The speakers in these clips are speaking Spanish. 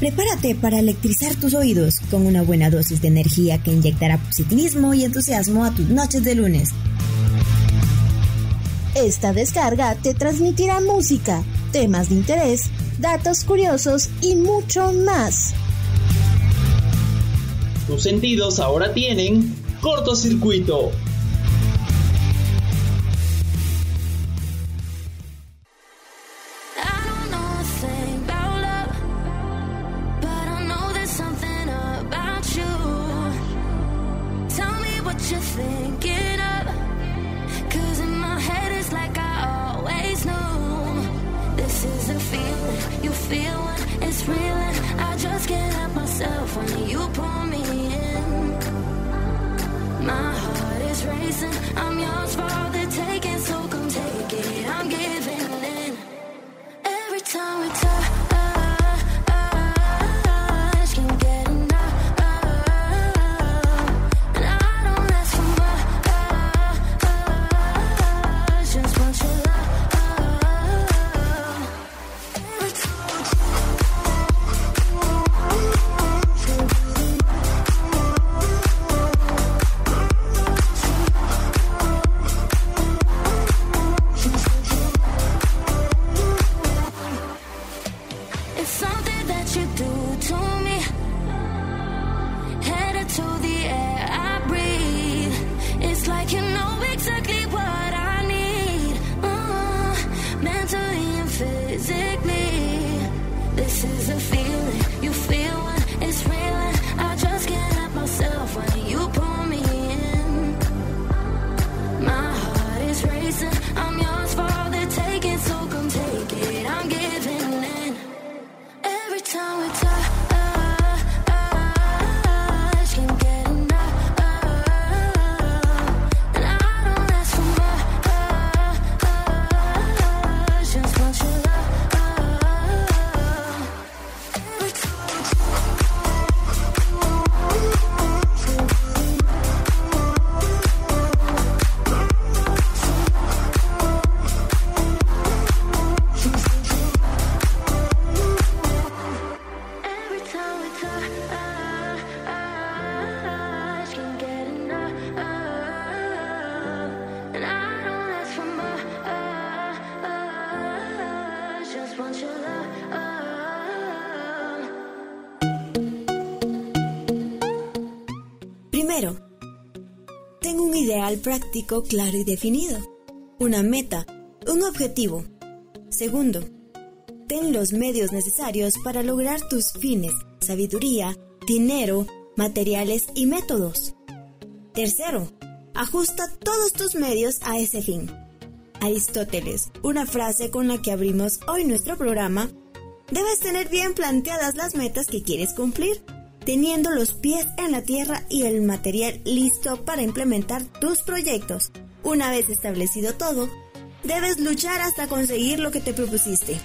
Prepárate para electrizar tus oídos con una buena dosis de energía que inyectará positivismo y entusiasmo a tus noches de lunes. Esta descarga te transmitirá música, temas de interés, datos curiosos y mucho más. Tus sentidos ahora tienen cortocircuito. Práctico claro y definido. Una meta, un objetivo. Segundo, ten los medios necesarios para lograr tus fines, sabiduría, dinero, materiales y métodos. Tercero, ajusta todos tus medios a ese fin. Aristóteles, una frase con la que abrimos hoy nuestro programa, debes tener bien planteadas las metas que quieres cumplir teniendo los pies en la tierra y el material listo para implementar tus proyectos. Una vez establecido todo, debes luchar hasta conseguir lo que te propusiste.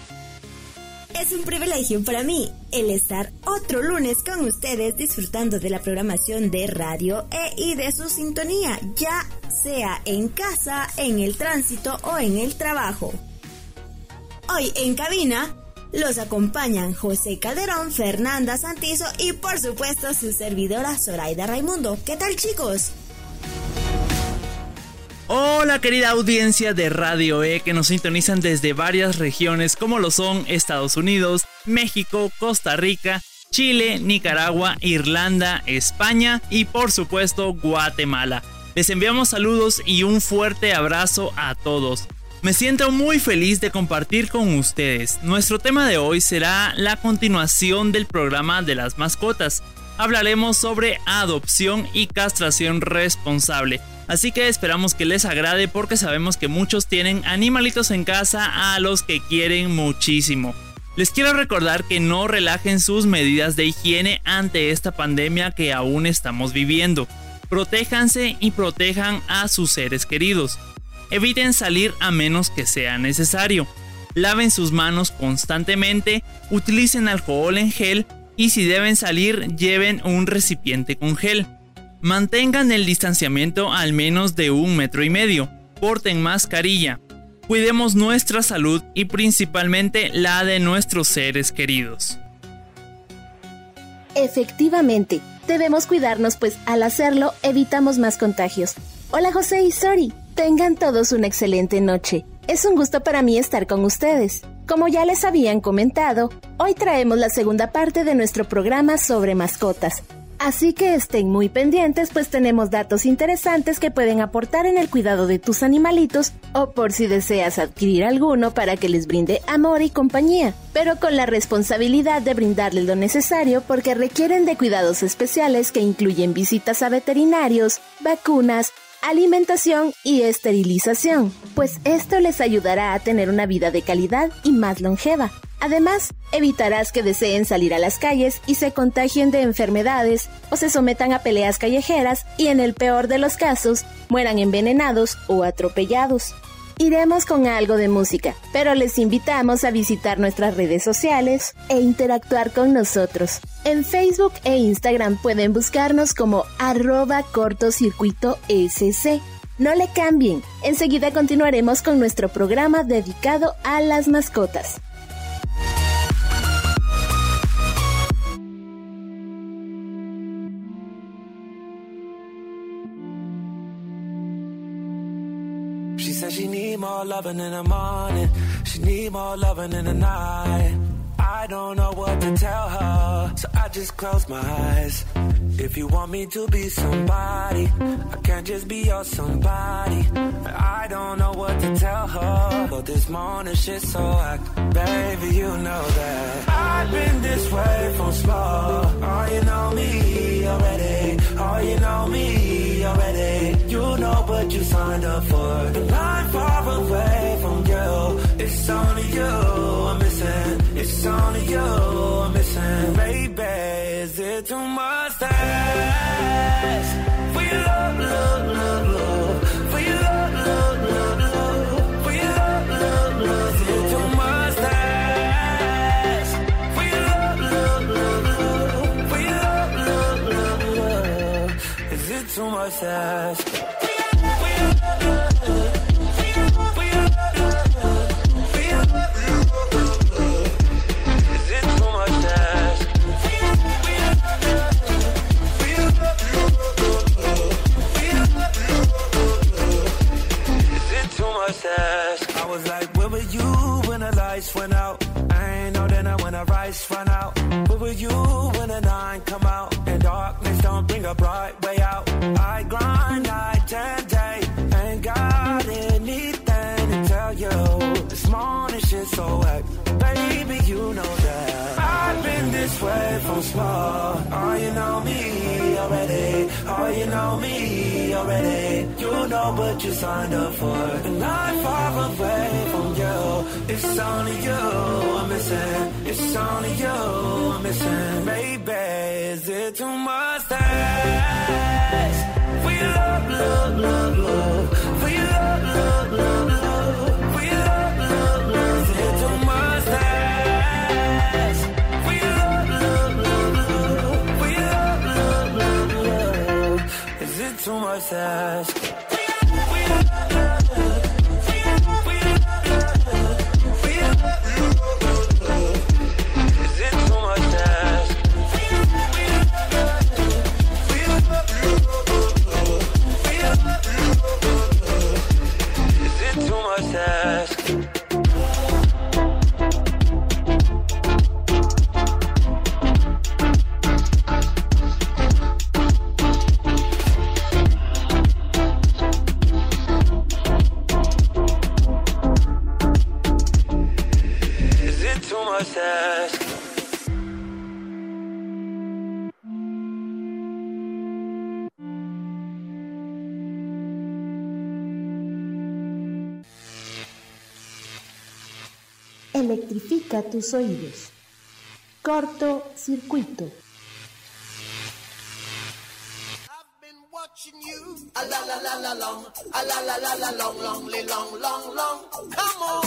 Es un privilegio para mí el estar otro lunes con ustedes disfrutando de la programación de Radio E y de su sintonía, ya sea en casa, en el tránsito o en el trabajo. Hoy en cabina los acompañan José Calderón, Fernanda Santizo y por supuesto su servidora Zoraida Raimundo. ¿Qué tal chicos? Hola querida audiencia de Radio E que nos sintonizan desde varias regiones como lo son Estados Unidos, México, Costa Rica, Chile, Nicaragua, Irlanda, España y por supuesto Guatemala. Les enviamos saludos y un fuerte abrazo a todos. Me siento muy feliz de compartir con ustedes. Nuestro tema de hoy será la continuación del programa de las mascotas. Hablaremos sobre adopción y castración responsable. Así que esperamos que les agrade porque sabemos que muchos tienen animalitos en casa a los que quieren muchísimo. Les quiero recordar que no relajen sus medidas de higiene ante esta pandemia que aún estamos viviendo. Protéjanse y protejan a sus seres queridos. Eviten salir a menos que sea necesario. Laven sus manos constantemente, utilicen alcohol en gel y si deben salir lleven un recipiente con gel. Mantengan el distanciamiento al menos de un metro y medio. Porten mascarilla. Cuidemos nuestra salud y principalmente la de nuestros seres queridos. Efectivamente, debemos cuidarnos pues al hacerlo evitamos más contagios. Hola José y Sori, tengan todos una excelente noche. Es un gusto para mí estar con ustedes. Como ya les habían comentado, hoy traemos la segunda parte de nuestro programa sobre mascotas. Así que estén muy pendientes pues tenemos datos interesantes que pueden aportar en el cuidado de tus animalitos o por si deseas adquirir alguno para que les brinde amor y compañía, pero con la responsabilidad de brindarles lo necesario porque requieren de cuidados especiales que incluyen visitas a veterinarios, vacunas, alimentación y esterilización, pues esto les ayudará a tener una vida de calidad y más longeva. Además, evitarás que deseen salir a las calles y se contagien de enfermedades o se sometan a peleas callejeras y en el peor de los casos mueran envenenados o atropellados. Iremos con algo de música, pero les invitamos a visitar nuestras redes sociales e interactuar con nosotros. En Facebook e Instagram pueden buscarnos como arroba cortocircuito SC. No le cambien, enseguida continuaremos con nuestro programa dedicado a las mascotas. More loving in the morning. She need more loving in the night. I don't know what to tell her, so I just close my eyes. If you want me to be somebody, I can't just be your somebody. I don't know what to tell her, but this morning shit's so hot. Baby, you know that I've been this way from small. Oh, you know me already. Oh, you know me already. You know what you signed up for. And I'm far away from you. It's only you I'm missing. It's only you I'm missing. Baby, is it too much to ask? Much to ask? I was like, where were you when the lights went out? I ain't know then when the rights run out. Where were you when the nine come out? Bring a bright way out. I grind night and day. Ain't got anything to tell you. This morning shit's so wet. Baby, you know this way from small. Oh, you know me already. Oh, you know me already. You know what you signed up for. And I'm far away from you. It's only you I'm missing. It's only you I'm missing. Baby, is it too much to ask? Your love, love, love, love. Your love, love, love, love. Too much to ask? Electrifica tus oídos. Corto circuito. A la la la la long. Long, long, long, long, long. Come on.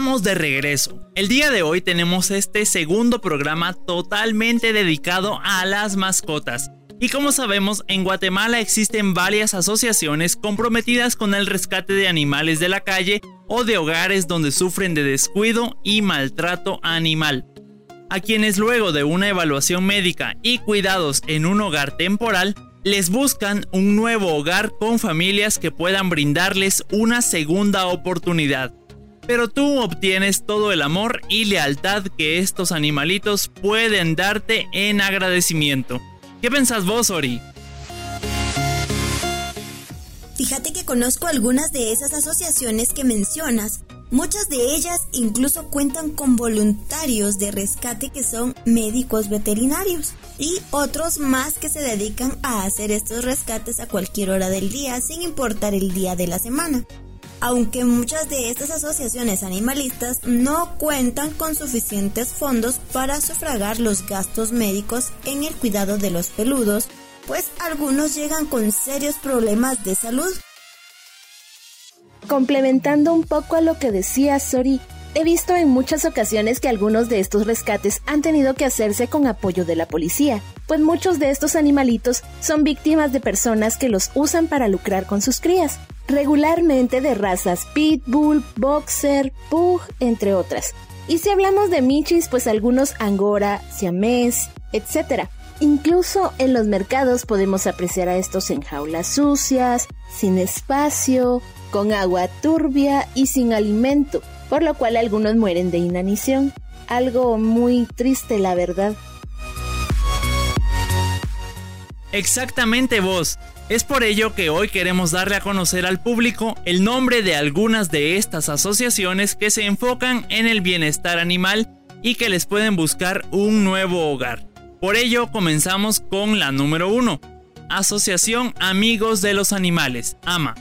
Estamos de regreso. El día de hoy tenemos este segundo programa totalmente dedicado a las mascotas. Y como sabemos, en Guatemala existen varias asociaciones comprometidas con el rescate de animales de la calle o de hogares donde sufren de descuido y maltrato animal. A quienes luego de una evaluación médica y cuidados en un hogar temporal, les buscan un nuevo hogar con familias que puedan brindarles una segunda oportunidad pero tú obtienes todo el amor y lealtad que estos animalitos pueden darte en agradecimiento. ¿Qué pensás vos, Ori? Fíjate que conozco algunas de esas asociaciones que mencionas. Muchas de ellas incluso cuentan con voluntarios de rescate que son médicos veterinarios y otros más que se dedican a hacer estos rescates a cualquier hora del día sin importar el día de la semana aunque muchas de estas asociaciones animalistas no cuentan con suficientes fondos para sufragar los gastos médicos en el cuidado de los peludos, pues algunos llegan con serios problemas de salud. Complementando un poco a lo que decía Sori, he visto en muchas ocasiones que algunos de estos rescates han tenido que hacerse con apoyo de la policía, pues muchos de estos animalitos son víctimas de personas que los usan para lucrar con sus crías regularmente de razas Pitbull, Boxer, Pug, entre otras. Y si hablamos de Michis, pues algunos Angora, Siamés, etc. Incluso en los mercados podemos apreciar a estos en jaulas sucias, sin espacio, con agua turbia y sin alimento, por lo cual algunos mueren de inanición. Algo muy triste, la verdad. Exactamente vos. Es por ello que hoy queremos darle a conocer al público el nombre de algunas de estas asociaciones que se enfocan en el bienestar animal y que les pueden buscar un nuevo hogar. Por ello comenzamos con la número 1, Asociación Amigos de los Animales, AMA,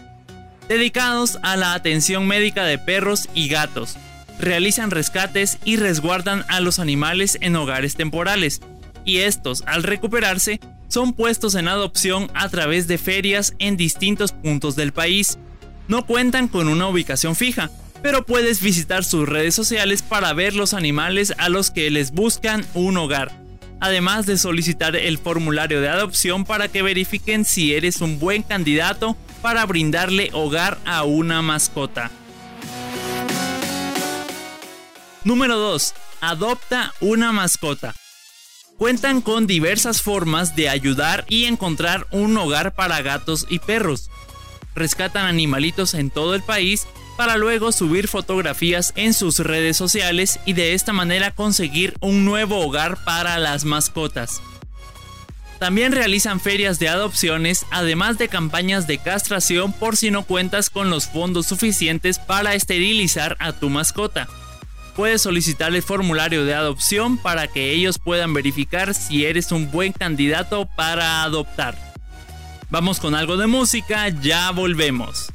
dedicados a la atención médica de perros y gatos. Realizan rescates y resguardan a los animales en hogares temporales, y estos, al recuperarse, son puestos en adopción a través de ferias en distintos puntos del país. No cuentan con una ubicación fija, pero puedes visitar sus redes sociales para ver los animales a los que les buscan un hogar, además de solicitar el formulario de adopción para que verifiquen si eres un buen candidato para brindarle hogar a una mascota. Número 2. Adopta una mascota cuentan con diversas formas de ayudar y encontrar un hogar para gatos y perros. Rescatan animalitos en todo el país para luego subir fotografías en sus redes sociales y de esta manera conseguir un nuevo hogar para las mascotas. También realizan ferias de adopciones, además de campañas de castración por si no cuentas con los fondos suficientes para esterilizar a tu mascota puedes solicitar el formulario de adopción para que ellos puedan verificar si eres un buen candidato para adoptar. Vamos con algo de música, ya volvemos.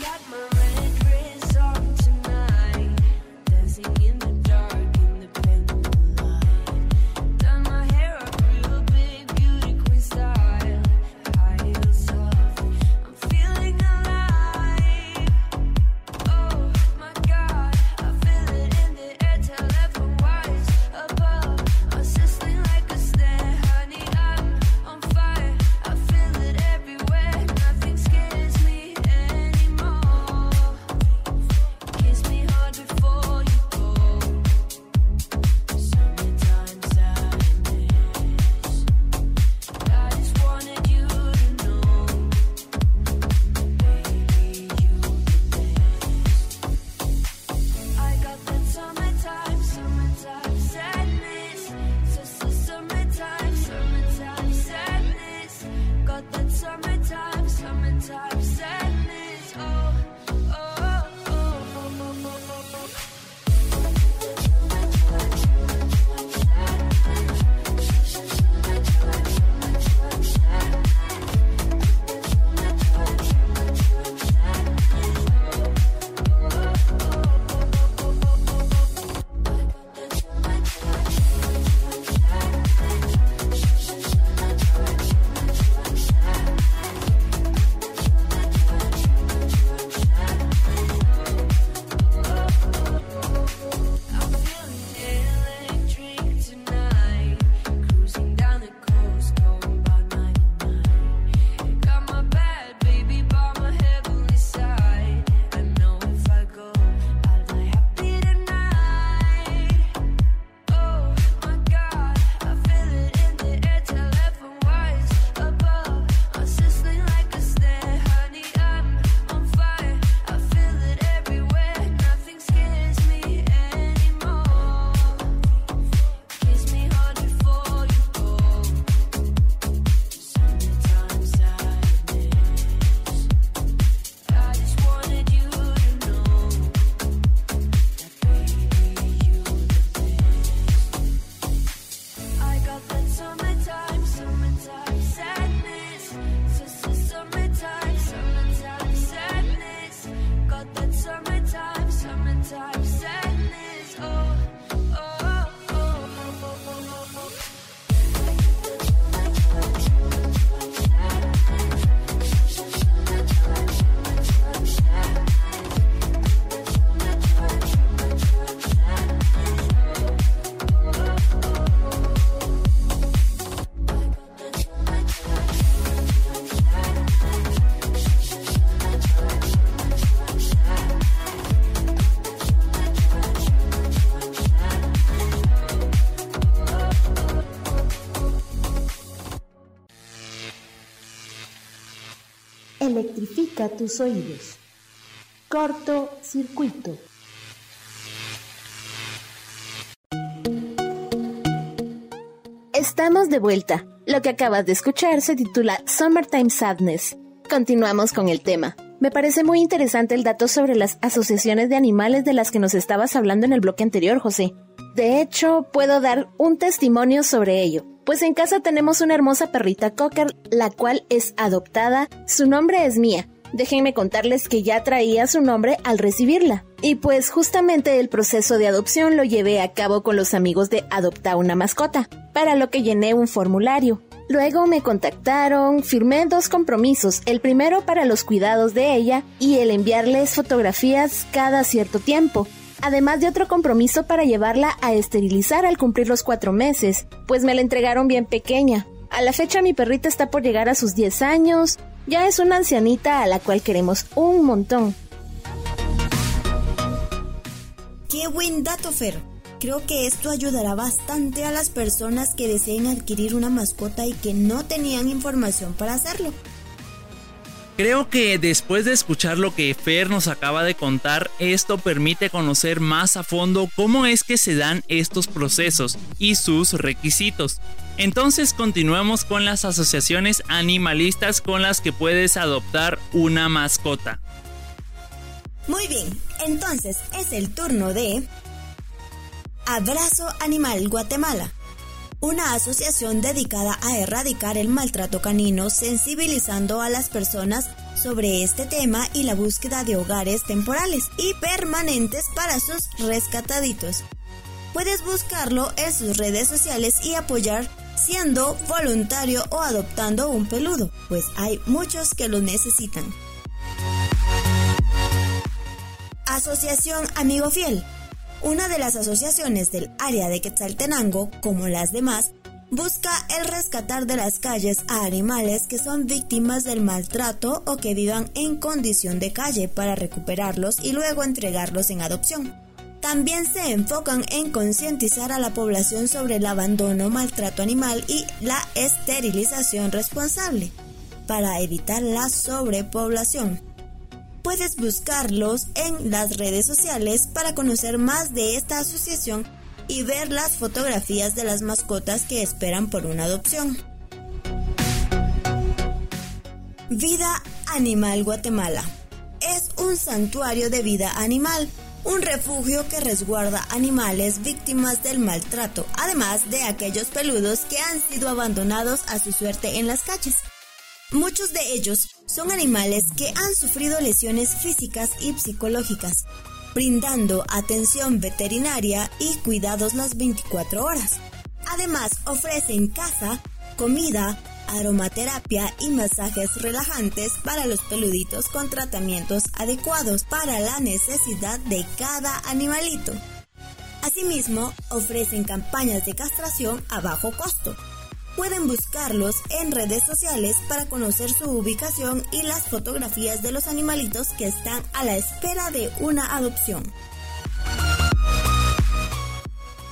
Got my tus oídos. Corto circuito. Estamos de vuelta. Lo que acabas de escuchar se titula Summertime Sadness. Continuamos con el tema. Me parece muy interesante el dato sobre las asociaciones de animales de las que nos estabas hablando en el bloque anterior, José. De hecho, puedo dar un testimonio sobre ello. Pues en casa tenemos una hermosa perrita cocker, la cual es adoptada. Su nombre es Mía. Déjenme contarles que ya traía su nombre al recibirla. Y pues justamente el proceso de adopción lo llevé a cabo con los amigos de Adopta una mascota, para lo que llené un formulario. Luego me contactaron, firmé dos compromisos, el primero para los cuidados de ella y el enviarles fotografías cada cierto tiempo, además de otro compromiso para llevarla a esterilizar al cumplir los cuatro meses, pues me la entregaron bien pequeña. A la fecha mi perrita está por llegar a sus 10 años, ya es una ancianita a la cual queremos un montón. ¡Qué buen dato, Fer! Creo que esto ayudará bastante a las personas que deseen adquirir una mascota y que no tenían información para hacerlo. Creo que después de escuchar lo que Fer nos acaba de contar, esto permite conocer más a fondo cómo es que se dan estos procesos y sus requisitos. Entonces continuemos con las asociaciones animalistas con las que puedes adoptar una mascota. Muy bien, entonces es el turno de Abrazo Animal Guatemala una asociación dedicada a erradicar el maltrato canino, sensibilizando a las personas sobre este tema y la búsqueda de hogares temporales y permanentes para sus rescataditos. Puedes buscarlo en sus redes sociales y apoyar siendo voluntario o adoptando un peludo, pues hay muchos que lo necesitan. Asociación Amigo Fiel una de las asociaciones del área de Quetzaltenango, como las demás, busca el rescatar de las calles a animales que son víctimas del maltrato o que vivan en condición de calle para recuperarlos y luego entregarlos en adopción. También se enfocan en concientizar a la población sobre el abandono, maltrato animal y la esterilización responsable para evitar la sobrepoblación. Puedes buscarlos en las redes sociales para conocer más de esta asociación y ver las fotografías de las mascotas que esperan por una adopción. Vida Animal Guatemala. Es un santuario de vida animal, un refugio que resguarda animales víctimas del maltrato, además de aquellos peludos que han sido abandonados a su suerte en las calles. Muchos de ellos son animales que han sufrido lesiones físicas y psicológicas, brindando atención veterinaria y cuidados las 24 horas. Además, ofrecen casa, comida, aromaterapia y masajes relajantes para los peluditos con tratamientos adecuados para la necesidad de cada animalito. Asimismo, ofrecen campañas de castración a bajo costo Pueden buscarlos en redes sociales para conocer su ubicación y las fotografías de los animalitos que están a la espera de una adopción.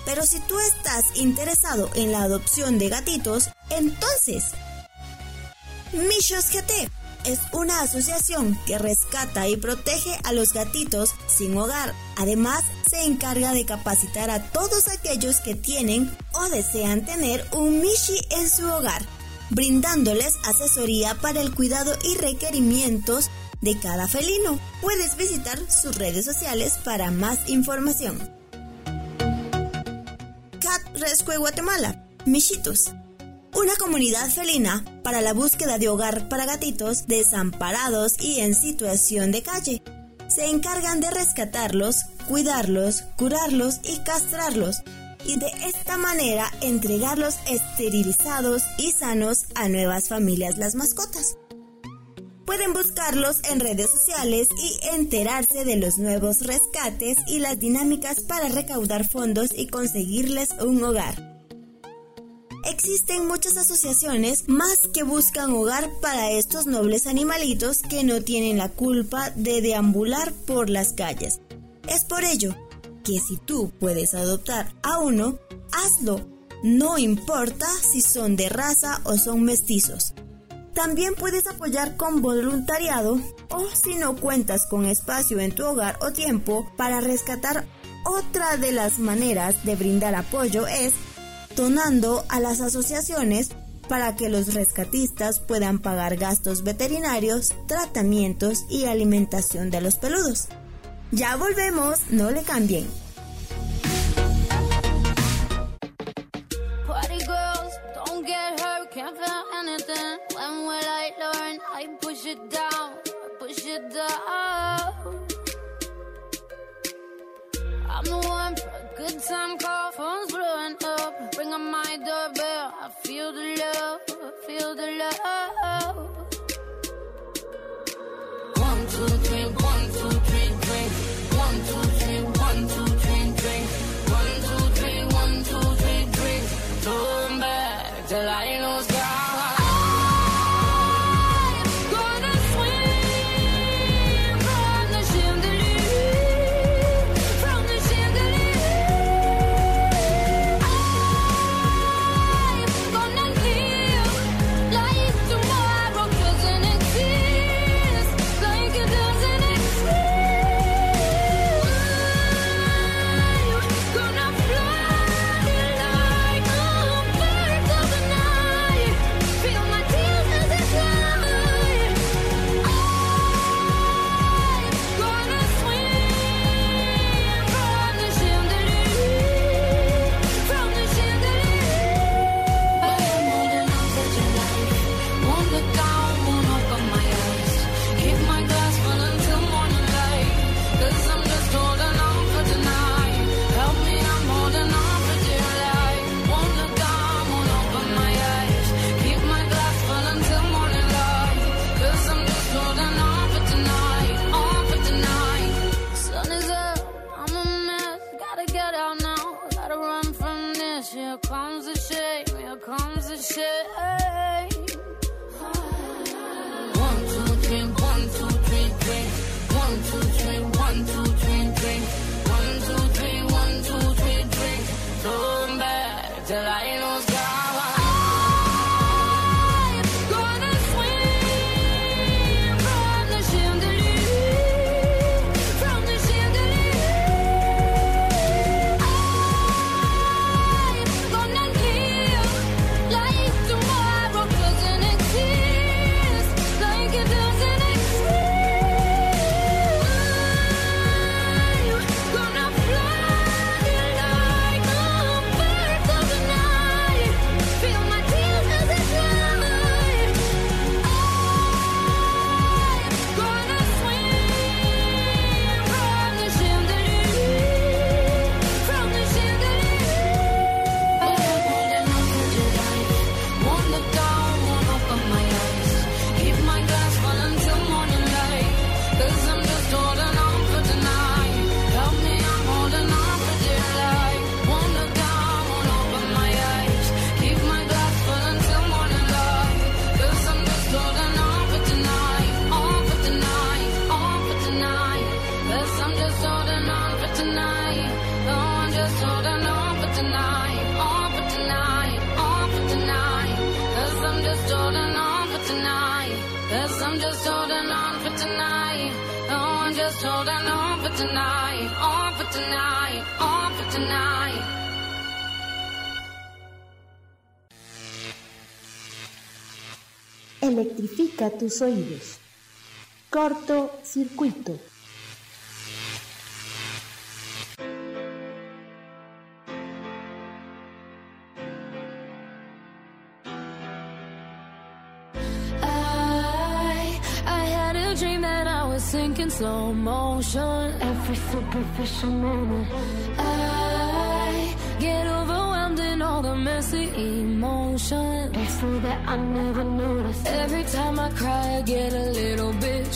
Pero si tú estás interesado en la adopción de gatitos, entonces Mishos GT es una asociación que rescata y protege a los gatitos sin hogar. Además, se encarga de capacitar a todos aquellos que tienen o desean tener un Mishi en su hogar, brindándoles asesoría para el cuidado y requerimientos de cada felino. Puedes visitar sus redes sociales para más información. Cat Rescue Guatemala, Mishitos una comunidad felina para la búsqueda de hogar para gatitos desamparados y en situación de calle. Se encargan de rescatarlos, cuidarlos, curarlos y castrarlos y de esta manera entregarlos esterilizados y sanos a nuevas familias las mascotas. Pueden buscarlos en redes sociales y enterarse de los nuevos rescates y las dinámicas para recaudar fondos y conseguirles un hogar. Existen muchas asociaciones más que buscan hogar para estos nobles animalitos que no tienen la culpa de deambular por las calles. Es por ello que si tú puedes adoptar a uno, hazlo. No importa si son de raza o son mestizos. También puedes apoyar con voluntariado o si no cuentas con espacio en tu hogar o tiempo para rescatar otra de las maneras de brindar apoyo es donando a las asociaciones para que los rescatistas puedan pagar gastos veterinarios, tratamientos y alimentación de los peludos. Ya volvemos, no le cambien. I'm the one good time call, phone's blowing up. Ring on my doorbell, I feel the love, I feel the love. Electrifica tus oídos. Corto circuito. sinking slow motion. Every superficial moment. I get overwhelmed in all the messy It's so that I never notice. Every time I cry, I get a little bit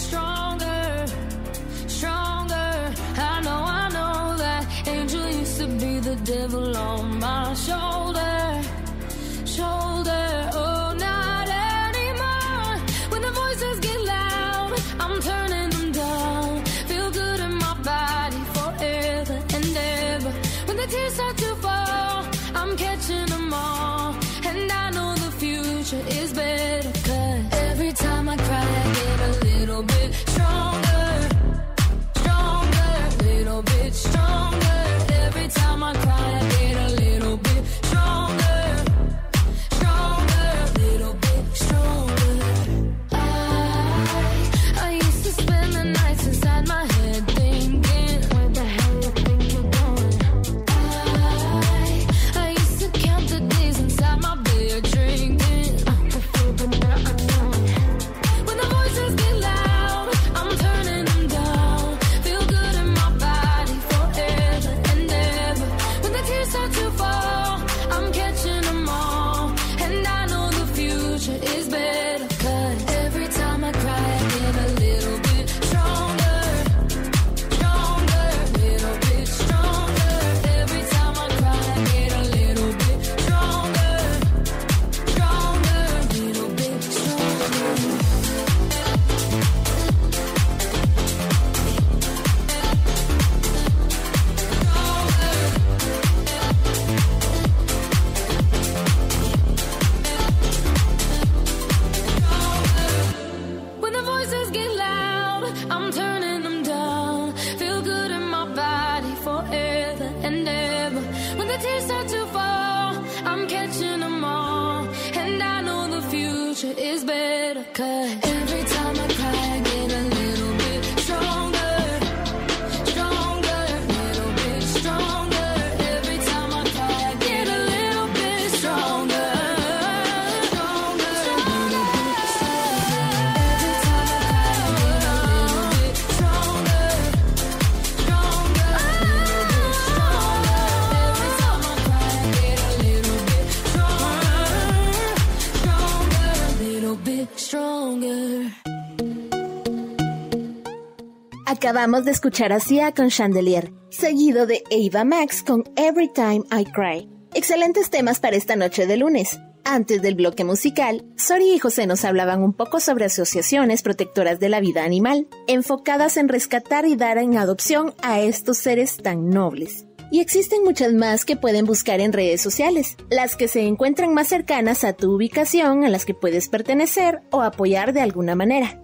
Acabamos de escuchar a Sia con Chandelier, seguido de Ava Max con Every Time I Cry. Excelentes temas para esta noche de lunes. Antes del bloque musical, Sori y José nos hablaban un poco sobre asociaciones protectoras de la vida animal, enfocadas en rescatar y dar en adopción a estos seres tan nobles. Y existen muchas más que pueden buscar en redes sociales, las que se encuentran más cercanas a tu ubicación, a las que puedes pertenecer o apoyar de alguna manera.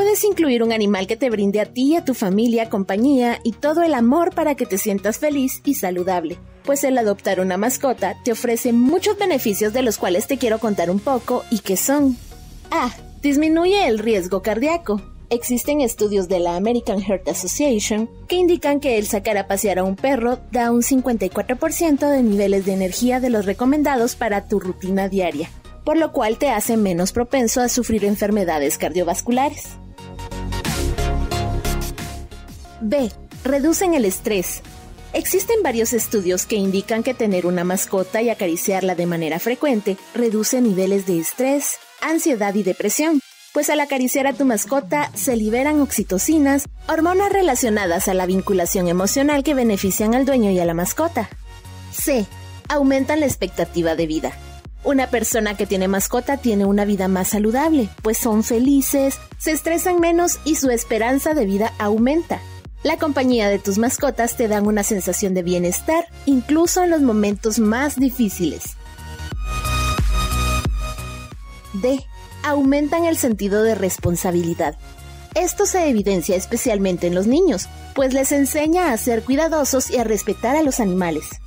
Puedes incluir un animal que te brinde a ti y a tu familia compañía y todo el amor para que te sientas feliz y saludable, pues el adoptar una mascota te ofrece muchos beneficios de los cuales te quiero contar un poco y que son A. Disminuye el riesgo cardíaco. Existen estudios de la American Heart Association que indican que el sacar a pasear a un perro da un 54% de niveles de energía de los recomendados para tu rutina diaria por lo cual te hace menos propenso a sufrir enfermedades cardiovasculares. B. Reducen el estrés. Existen varios estudios que indican que tener una mascota y acariciarla de manera frecuente reduce niveles de estrés, ansiedad y depresión, pues al acariciar a tu mascota se liberan oxitocinas, hormonas relacionadas a la vinculación emocional que benefician al dueño y a la mascota. C. Aumentan la expectativa de vida. Una persona que tiene mascota tiene una vida más saludable, pues son felices, se estresan menos y su esperanza de vida aumenta. La compañía de tus mascotas te dan una sensación de bienestar, incluso en los momentos más difíciles. D. Aumentan el sentido de responsabilidad. Esto se evidencia especialmente en los niños, pues les enseña a ser cuidadosos y a respetar a los animales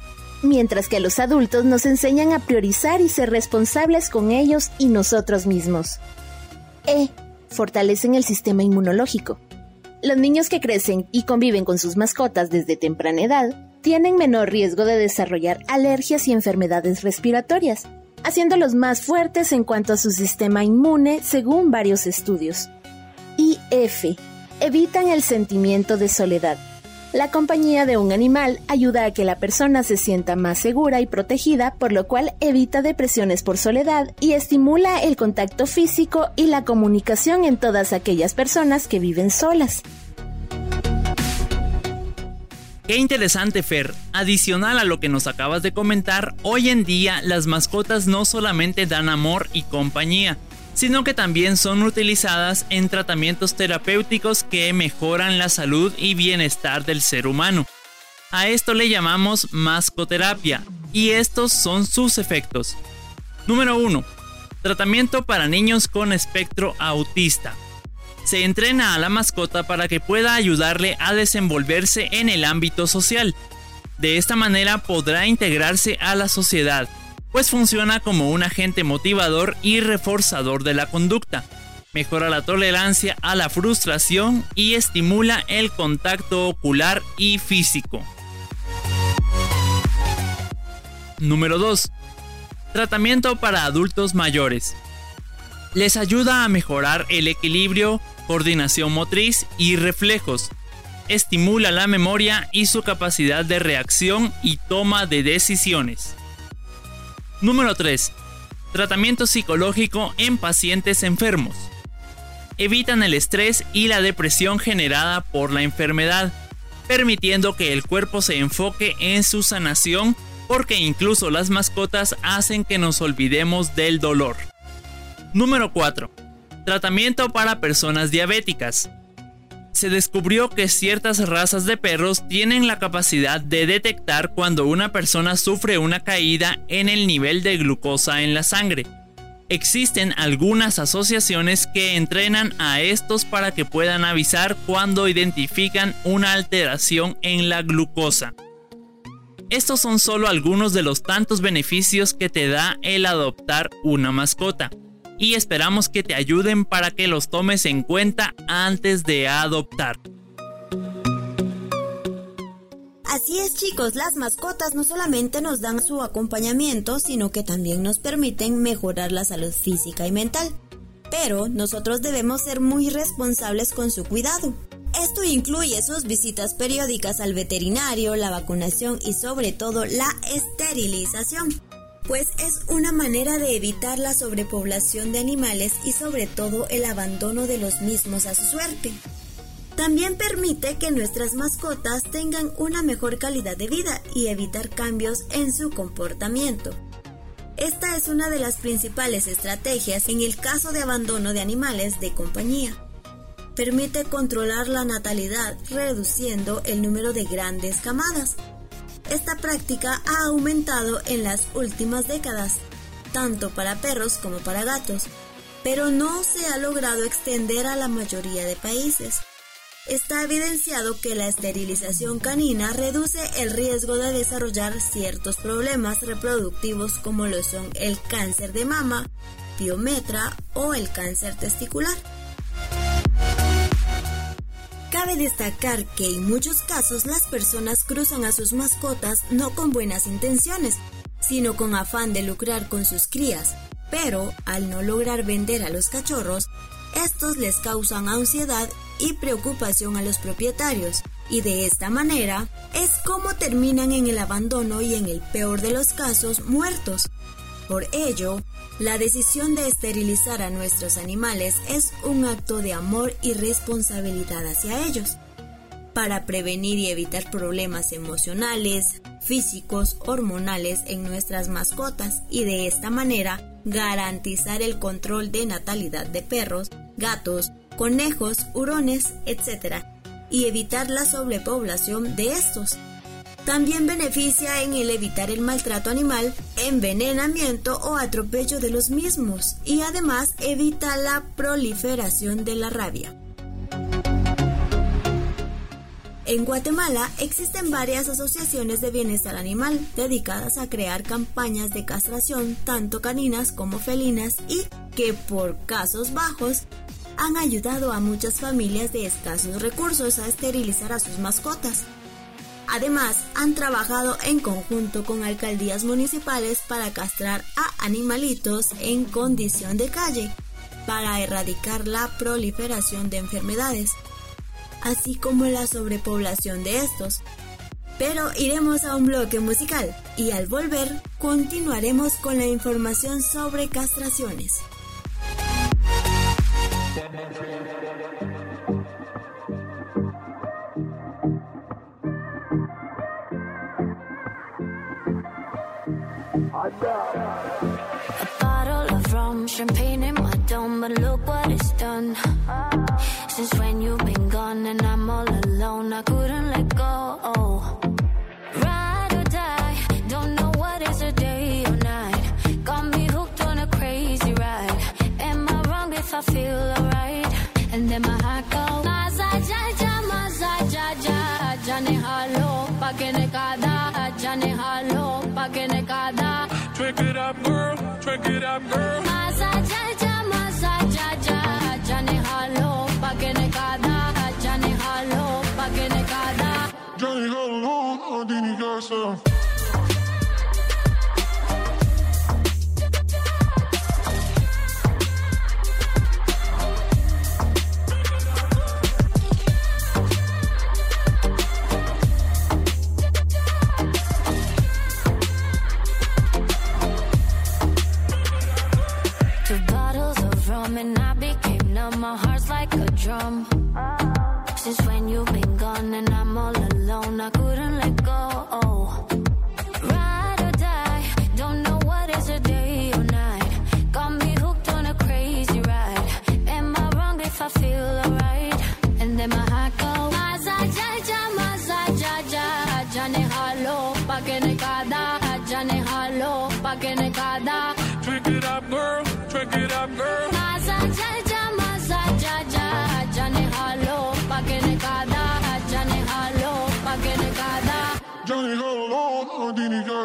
mientras que a los adultos nos enseñan a priorizar y ser responsables con ellos y nosotros mismos. E. Fortalecen el sistema inmunológico. Los niños que crecen y conviven con sus mascotas desde temprana edad tienen menor riesgo de desarrollar alergias y enfermedades respiratorias, haciéndolos más fuertes en cuanto a su sistema inmune según varios estudios. Y F. Evitan el sentimiento de soledad. La compañía de un animal ayuda a que la persona se sienta más segura y protegida, por lo cual evita depresiones por soledad y estimula el contacto físico y la comunicación en todas aquellas personas que viven solas. Qué interesante, Fer. Adicional a lo que nos acabas de comentar, hoy en día las mascotas no solamente dan amor y compañía, sino que también son utilizadas en tratamientos terapéuticos que mejoran la salud y bienestar del ser humano. A esto le llamamos mascoterapia y estos son sus efectos. Número 1. Tratamiento para niños con espectro autista. Se entrena a la mascota para que pueda ayudarle a desenvolverse en el ámbito social. De esta manera podrá integrarse a la sociedad pues funciona como un agente motivador y reforzador de la conducta. Mejora la tolerancia a la frustración y estimula el contacto ocular y físico. Número 2. Tratamiento para adultos mayores. Les ayuda a mejorar el equilibrio, coordinación motriz y reflejos. Estimula la memoria y su capacidad de reacción y toma de decisiones. Número 3. Tratamiento psicológico en pacientes enfermos. Evitan el estrés y la depresión generada por la enfermedad, permitiendo que el cuerpo se enfoque en su sanación porque incluso las mascotas hacen que nos olvidemos del dolor. Número 4. Tratamiento para personas diabéticas se descubrió que ciertas razas de perros tienen la capacidad de detectar cuando una persona sufre una caída en el nivel de glucosa en la sangre. Existen algunas asociaciones que entrenan a estos para que puedan avisar cuando identifican una alteración en la glucosa. Estos son solo algunos de los tantos beneficios que te da el adoptar una mascota. Y esperamos que te ayuden para que los tomes en cuenta antes de adoptar. Así es chicos, las mascotas no solamente nos dan su acompañamiento, sino que también nos permiten mejorar la salud física y mental. Pero nosotros debemos ser muy responsables con su cuidado. Esto incluye sus visitas periódicas al veterinario, la vacunación y sobre todo la esterilización, pues es una manera de evitar la sobrepoblación de animales y sobre todo el abandono de los mismos a su suerte. También permite que nuestras mascotas tengan una mejor calidad de vida y evitar cambios en su comportamiento. Esta es una de las principales estrategias en el caso de abandono de animales de compañía. Permite controlar la natalidad reduciendo el número de grandes camadas. Esta práctica ha aumentado en las últimas décadas, tanto para perros como para gatos, pero no se ha logrado extender a la mayoría de países. Está evidenciado que la esterilización canina reduce el riesgo de desarrollar ciertos problemas reproductivos como lo son el cáncer de mama, piometra o el cáncer testicular. Cabe destacar que en muchos casos las personas cruzan a sus mascotas no con buenas intenciones, sino con afán de lucrar con sus crías, pero al no lograr vender a los cachorros, estos les causan ansiedad y preocupación a los propietarios, y de esta manera es como terminan en el abandono y en el peor de los casos muertos. Por ello, la decisión de esterilizar a nuestros animales es un acto de amor y responsabilidad hacia ellos, para prevenir y evitar problemas emocionales, físicos, hormonales en nuestras mascotas y de esta manera garantizar el control de natalidad de perros, gatos, conejos, hurones, etc., y evitar la sobrepoblación de estos. También beneficia en el evitar el maltrato animal, envenenamiento o atropello de los mismos y además evita la proliferación de la rabia. En Guatemala existen varias asociaciones de bienestar animal dedicadas a crear campañas de castración tanto caninas como felinas y que por casos bajos han ayudado a muchas familias de escasos recursos a esterilizar a sus mascotas. Además, han trabajado en conjunto con alcaldías municipales para castrar a animalitos en condición de calle, para erradicar la proliferación de enfermedades, así como la sobrepoblación de estos. Pero iremos a un bloque musical y al volver continuaremos con la información sobre castraciones. A bottle of rum, champagne in my dome, but look what it's done. Since when you've been gone and I'm all alone, I couldn't let go. Ride or die, don't know what is a day or night. Got me hooked on a crazy ride. Am I wrong if I feel alright? And then my heart goes, Maza jaja, maza jaja, jane halo, pagene kada, jane halo, pagene kada. Drink it up, girl. Drink it up, girl. Masa jaja, masa jaja, kada, jane halo, kada. Jane halo. Became. My heart's like a drum. Since when you've been gone and I'm all alone, I couldn't let go. Ride or die, don't know what is a day or night. Got me hooked on a crazy ride. Am I wrong if I feel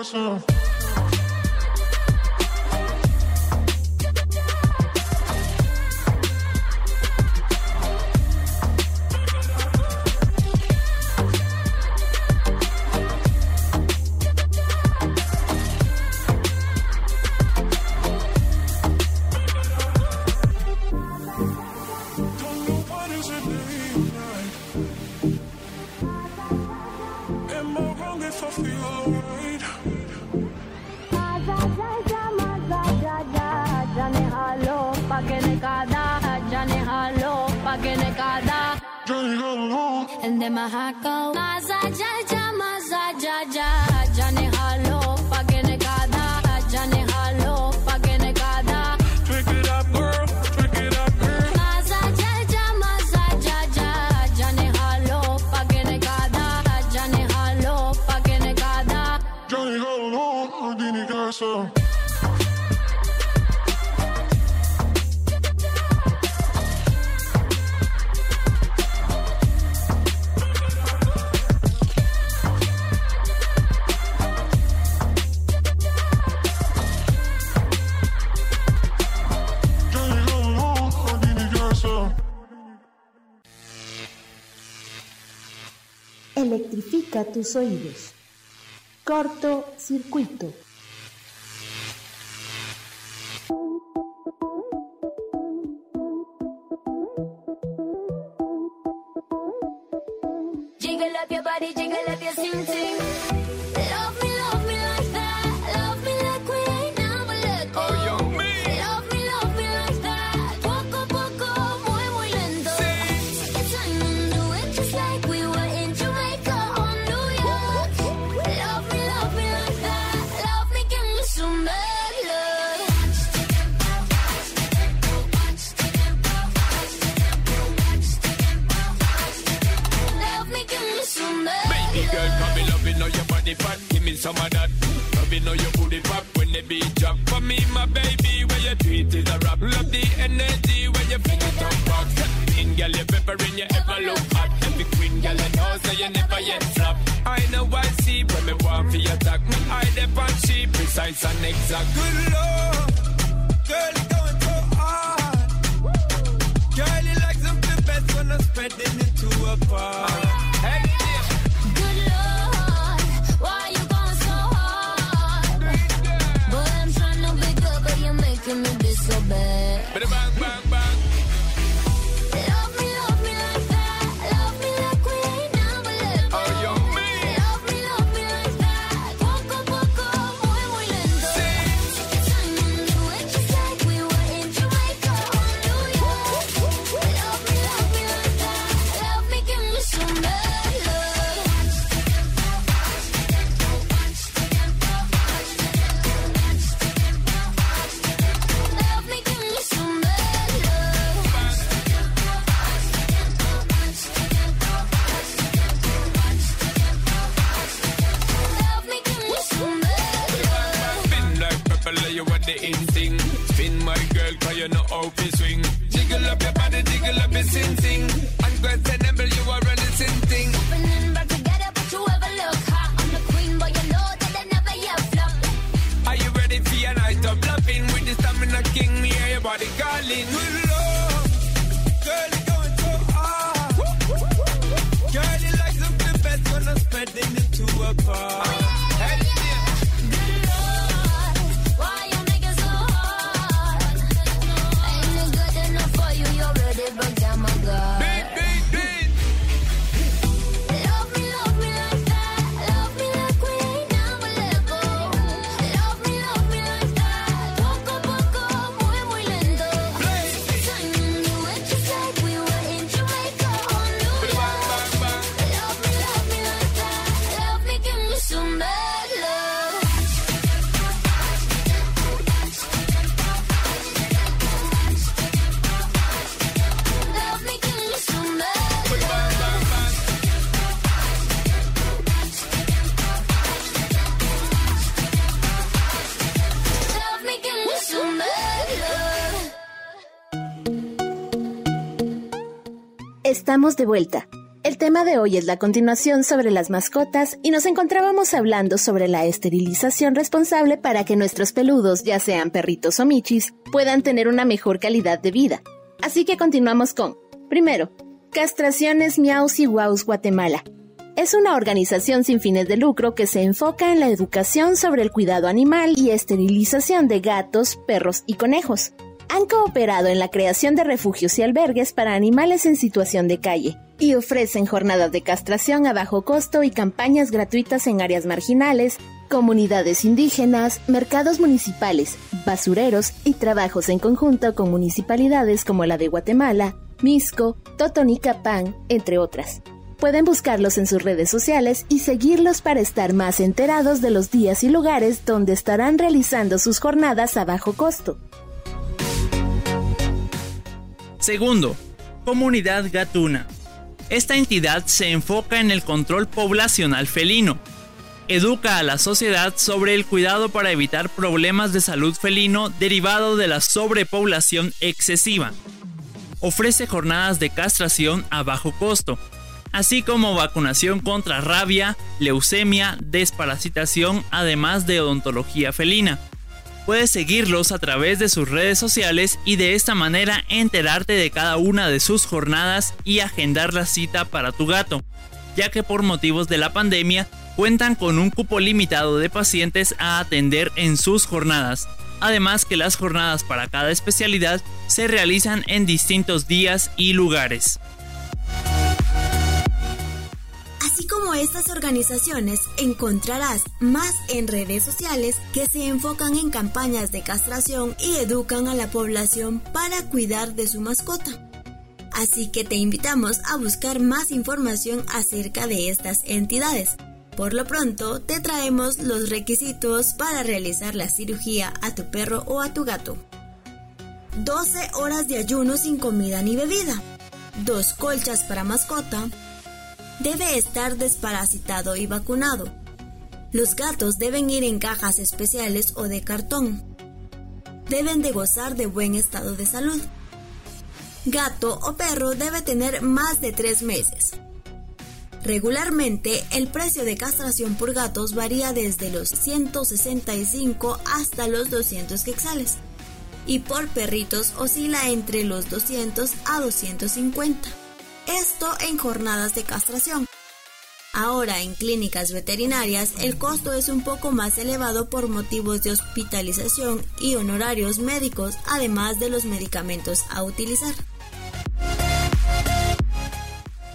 special. pa' que ne cada. And then my heart go, Maza ja ja, Maza ja ja, Jane halo, pa' que ne cada, Jane halo, pa' que ne cada. Trick it up, girl, trick it up, girl. Maza ja ja, halo, pa' que ne halo, pa' que ne halo, Houdini Garza. electrifica tus oídos. Corto circuito. estamos de vuelta. El tema de hoy es la continuación sobre las mascotas y nos encontrábamos hablando sobre la esterilización responsable para que nuestros peludos, ya sean perritos o michis, puedan tener una mejor calidad de vida. Así que continuamos con, primero, Castraciones Miaus y Guaus Guatemala. Es una organización sin fines de lucro que se enfoca en la educación sobre el cuidado animal y esterilización de gatos, perros y conejos han cooperado en la creación de refugios y albergues para animales en situación de calle y ofrecen jornadas de castración a bajo costo y campañas gratuitas en áreas marginales, comunidades indígenas, mercados municipales, basureros y trabajos en conjunto con municipalidades como la de Guatemala, Misco, Totonicapán, entre otras. Pueden buscarlos en sus redes sociales y seguirlos para estar más enterados de los días y lugares donde estarán realizando sus jornadas a bajo costo. Segundo, Comunidad Gatuna. Esta entidad se enfoca en el control poblacional felino. Educa a la sociedad sobre el cuidado para evitar problemas de salud felino derivado de la sobrepoblación excesiva. Ofrece jornadas de castración a bajo costo, así como vacunación contra rabia, leucemia, desparasitación, además de odontología felina. Puedes seguirlos a través de sus redes sociales y de esta manera enterarte de cada una de sus jornadas y agendar la cita para tu gato, ya que por motivos de la pandemia cuentan con un cupo limitado de pacientes a atender en sus jornadas. Además que las jornadas para cada especialidad se realizan en distintos días y lugares. Así como estas organizaciones, encontrarás más en redes sociales que se enfocan en campañas de castración y educan a la población para cuidar de su mascota. Así que te invitamos a buscar más información acerca de estas entidades. Por lo pronto, te traemos los requisitos para realizar la cirugía a tu perro o a tu gato. 12 horas de ayuno sin comida ni bebida. Dos colchas para mascota, debe estar desparasitado y vacunado. Los gatos deben ir en cajas especiales o de cartón. Deben de gozar de buen estado de salud. Gato o perro debe tener más de tres meses. Regularmente, el precio de castración por gatos varía desde los 165 hasta los 200 quexales y por perritos oscila entre los 200 a 250 esto en jornadas de castración. Ahora en clínicas veterinarias el costo es un poco más elevado por motivos de hospitalización y honorarios médicos, además de los medicamentos a utilizar.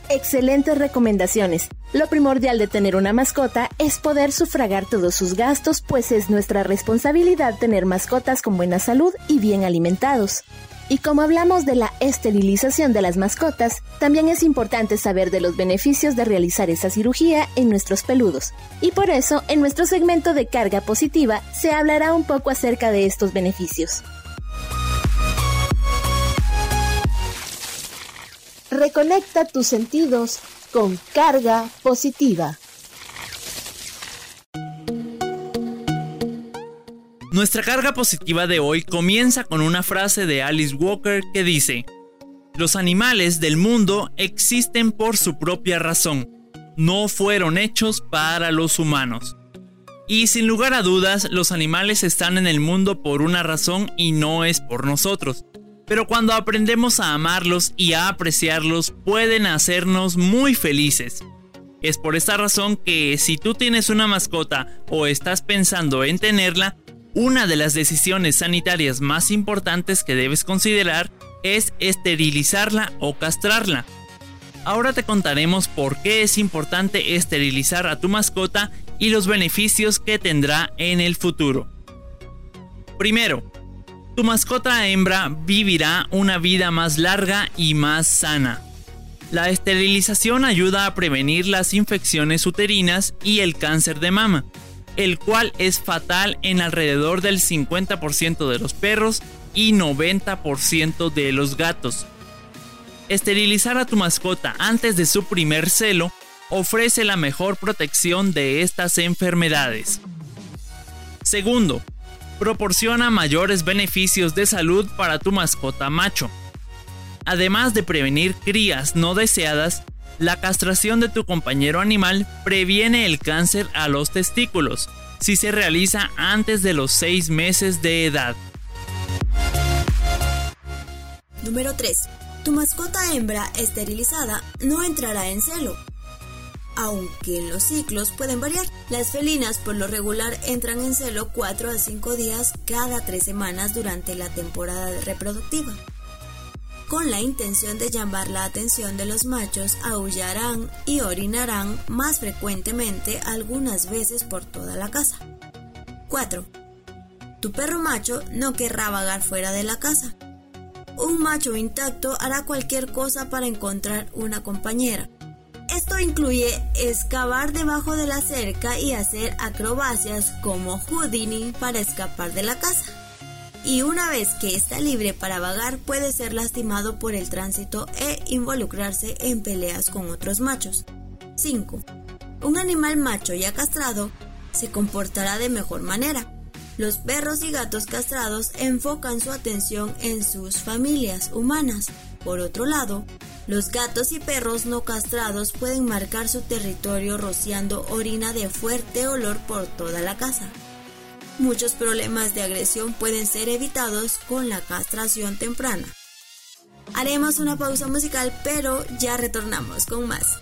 Excelentes recomendaciones. Lo primordial de tener una mascota es poder sufragar todos sus gastos, pues es nuestra responsabilidad tener mascotas con buena salud y bien alimentados. Y como hablamos de la esterilización de las mascotas, también es importante saber de los beneficios de realizar esa cirugía en nuestros peludos. Y por eso, en nuestro segmento de carga positiva, se hablará un poco acerca de estos beneficios. Reconecta tus sentidos con carga positiva. Nuestra carga positiva de hoy comienza con una frase de Alice Walker que dice, Los animales del mundo existen por su propia razón, no fueron hechos para los humanos. Y sin lugar a dudas, los animales están en el mundo por una razón y no es por nosotros. Pero cuando aprendemos a amarlos y a apreciarlos, pueden hacernos muy felices. Es por esta razón que si tú tienes una mascota o estás pensando en tenerla, una de las decisiones sanitarias más importantes que debes considerar es esterilizarla o castrarla. Ahora te contaremos por qué es importante esterilizar a tu mascota y los beneficios que tendrá en el futuro. Primero, tu mascota hembra vivirá una vida más larga y más sana. La esterilización ayuda a prevenir las infecciones uterinas y el cáncer de mama el cual es fatal en alrededor del 50% de los perros y 90% de los gatos. Esterilizar a tu mascota antes de su primer celo ofrece la mejor protección de estas enfermedades. Segundo, proporciona mayores beneficios de salud para tu mascota macho. Además de prevenir crías no deseadas, la castración de tu compañero animal previene el cáncer a los testículos si se realiza antes de los 6 meses de edad. Número 3. Tu mascota hembra esterilizada no entrará en celo. Aunque los ciclos pueden variar, las felinas por lo regular entran en celo 4 a 5 días cada 3 semanas durante la temporada reproductiva. Con la intención de llamar la atención de los machos, aullarán y orinarán más frecuentemente algunas veces por toda la casa. 4. Tu perro macho no querrá vagar fuera de la casa. Un macho intacto hará cualquier cosa para encontrar una compañera. Esto incluye excavar debajo de la cerca y hacer acrobacias como Houdini para escapar de la casa. Y una vez que está libre para vagar puede ser lastimado por el tránsito e involucrarse en peleas con otros machos. 5. Un animal macho ya castrado se comportará de mejor manera. Los perros y gatos castrados enfocan su atención en sus familias humanas. Por otro lado, los gatos y perros no castrados pueden marcar su territorio rociando orina de fuerte olor por toda la casa. Muchos problemas de agresión pueden ser evitados con la castración temprana. Haremos una pausa musical, pero ya retornamos con más.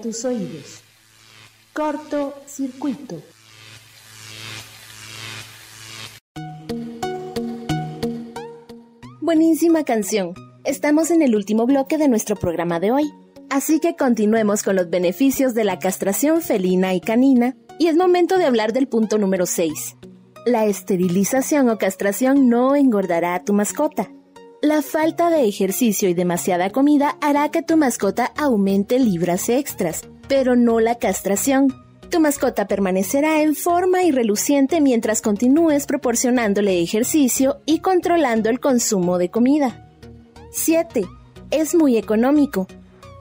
Tus oídos. Corto circuito. Buenísima canción. Estamos en el último bloque de nuestro programa de hoy. Así que continuemos con los beneficios de la castración felina y canina y es momento de hablar del punto número 6. La esterilización o castración no engordará a tu mascota. La falta de ejercicio y demasiada comida hará que tu mascota aumente libras extras, pero no la castración. Tu mascota permanecerá en forma y reluciente mientras continúes proporcionándole ejercicio y controlando el consumo de comida. 7. Es muy económico.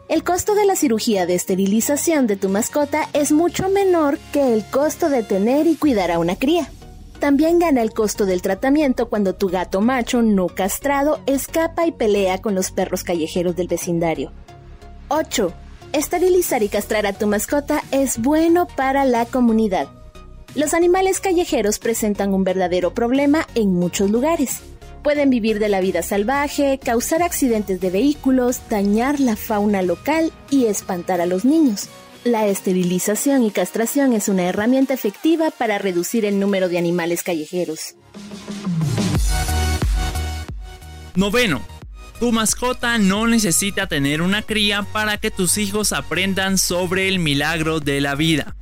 El costo de la cirugía de esterilización de tu mascota es mucho menor que el costo de tener y cuidar a una cría. También gana el costo del tratamiento cuando tu gato macho no castrado escapa y pelea con los perros callejeros del vecindario. 8. Esterilizar y castrar a tu mascota es bueno para la comunidad. Los animales callejeros presentan un verdadero problema en muchos lugares. Pueden vivir de la vida salvaje, causar accidentes de vehículos, dañar la fauna local y espantar a los niños. La esterilización y castración es una herramienta efectiva para reducir el número de animales callejeros. Noveno. Tu mascota no necesita tener una cría para que tus hijos aprendan sobre el milagro de la vida.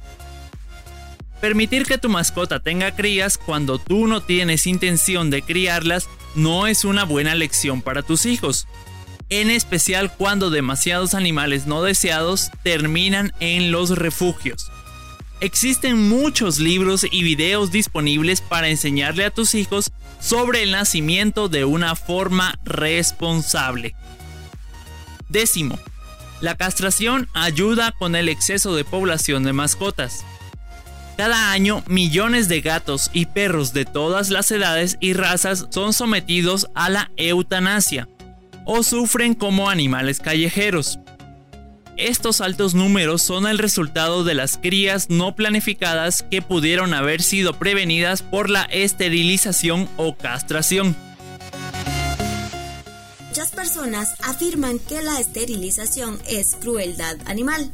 Permitir que tu mascota tenga crías cuando tú no tienes intención de criarlas no es una buena lección para tus hijos, en especial cuando demasiados animales no deseados terminan en los refugios. Existen muchos libros y videos disponibles para enseñarle a tus hijos sobre el nacimiento de una forma responsable. Décimo, la castración ayuda con el exceso de población de mascotas. Cada año millones de gatos y perros de todas las edades y razas son sometidos a la eutanasia o sufren como animales callejeros. Estos altos números son el resultado de las crías no planificadas que pudieron haber sido prevenidas por la esterilización o castración. Muchas personas afirman que la esterilización es crueldad animal.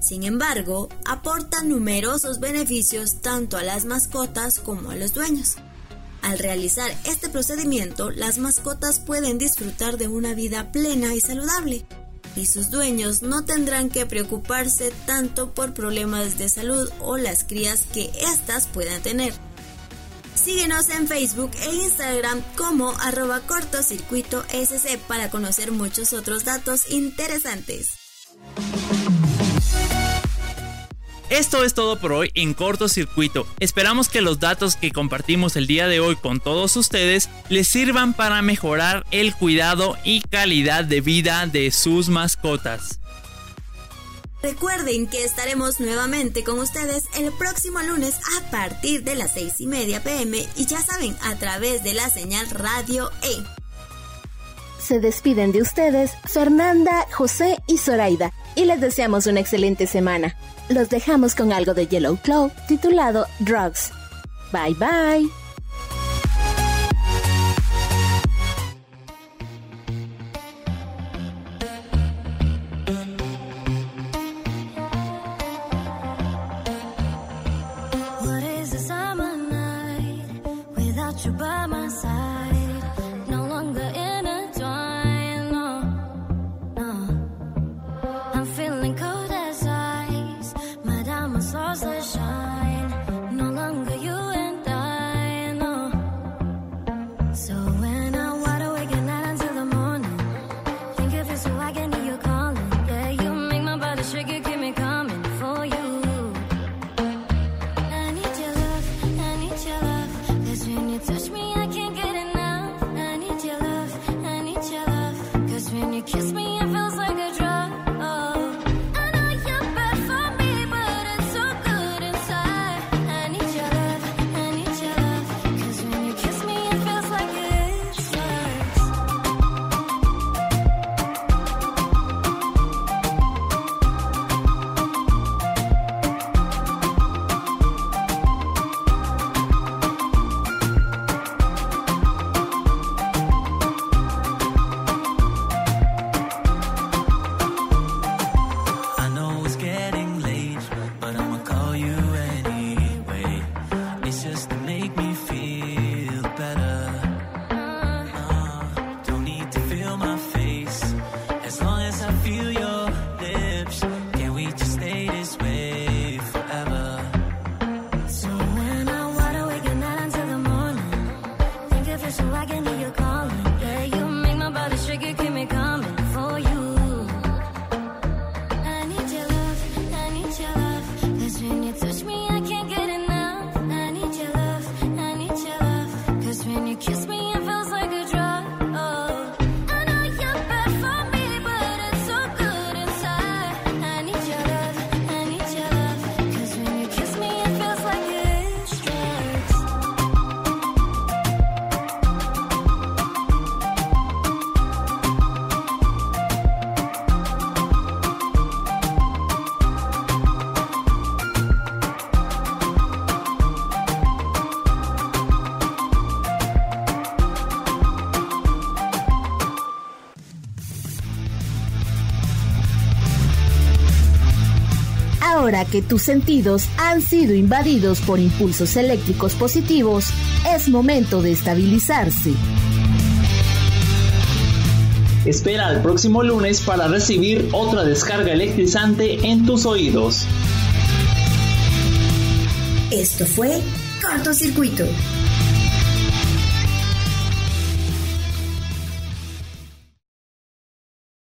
Sin embargo, aporta numerosos beneficios tanto a las mascotas como a los dueños. Al realizar este procedimiento, las mascotas pueden disfrutar de una vida plena y saludable, y sus dueños no tendrán que preocuparse tanto por problemas de salud o las crías que éstas puedan tener. Síguenos en Facebook e Instagram como arroba cortocircuito SC para conocer muchos otros datos interesantes. Esto es todo por hoy en cortocircuito. Esperamos que los datos que compartimos el día de hoy con todos ustedes les sirvan para mejorar el cuidado y calidad de vida de sus mascotas. Recuerden que estaremos nuevamente con ustedes el próximo lunes a partir de las 6 y media pm y ya saben, a través de la señal Radio E. Se despiden de ustedes Fernanda, José y Zoraida y les deseamos una excelente semana. Los dejamos con algo de Yellow Claw titulado Drugs. Bye bye. Ahora que tus sentidos han sido invadidos por impulsos eléctricos positivos, es momento de estabilizarse. Espera al próximo lunes para recibir otra descarga electrizante en tus oídos. Esto fue Cortocircuito.